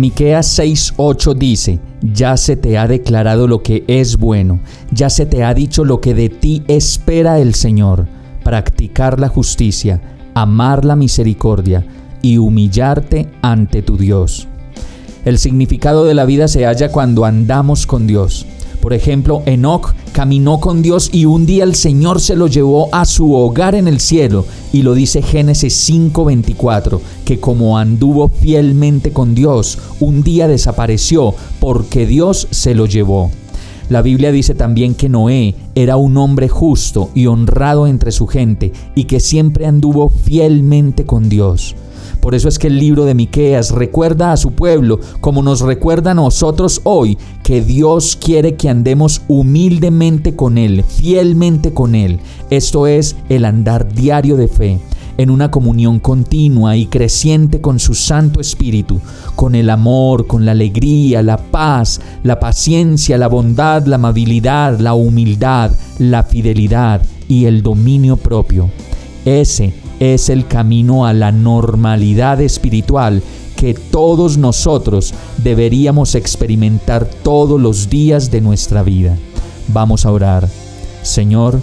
Miqueas 6:8 dice: Ya se te ha declarado lo que es bueno, ya se te ha dicho lo que de ti espera el Señor, practicar la justicia, amar la misericordia y humillarte ante tu Dios. El significado de la vida se halla cuando andamos con Dios. Por ejemplo, Enoch caminó con Dios y un día el Señor se lo llevó a su hogar en el cielo. Y lo dice Génesis 5:24, que como anduvo fielmente con Dios, un día desapareció porque Dios se lo llevó. La Biblia dice también que Noé era un hombre justo y honrado entre su gente y que siempre anduvo fielmente con Dios. Por eso es que el libro de Miqueas recuerda a su pueblo, como nos recuerda a nosotros hoy, que Dios quiere que andemos humildemente con Él, fielmente con Él. Esto es el andar diario de fe en una comunión continua y creciente con su Santo Espíritu, con el amor, con la alegría, la paz, la paciencia, la bondad, la amabilidad, la humildad, la fidelidad y el dominio propio. Ese es el camino a la normalidad espiritual que todos nosotros deberíamos experimentar todos los días de nuestra vida. Vamos a orar. Señor,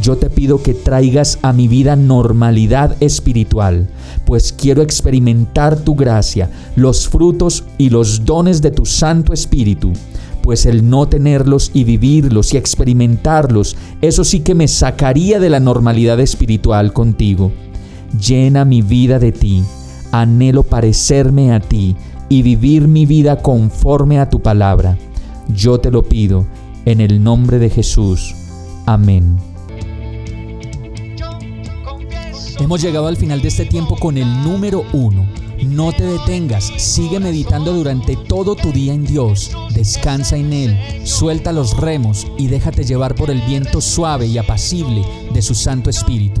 yo te pido que traigas a mi vida normalidad espiritual, pues quiero experimentar tu gracia, los frutos y los dones de tu Santo Espíritu pues el no tenerlos y vivirlos y experimentarlos, eso sí que me sacaría de la normalidad espiritual contigo. Llena mi vida de ti, anhelo parecerme a ti y vivir mi vida conforme a tu palabra. Yo te lo pido, en el nombre de Jesús. Amén. Hemos llegado al final de este tiempo con el número uno. No te detengas, sigue meditando durante todo tu día en Dios, descansa en Él, suelta los remos y déjate llevar por el viento suave y apacible de su Santo Espíritu.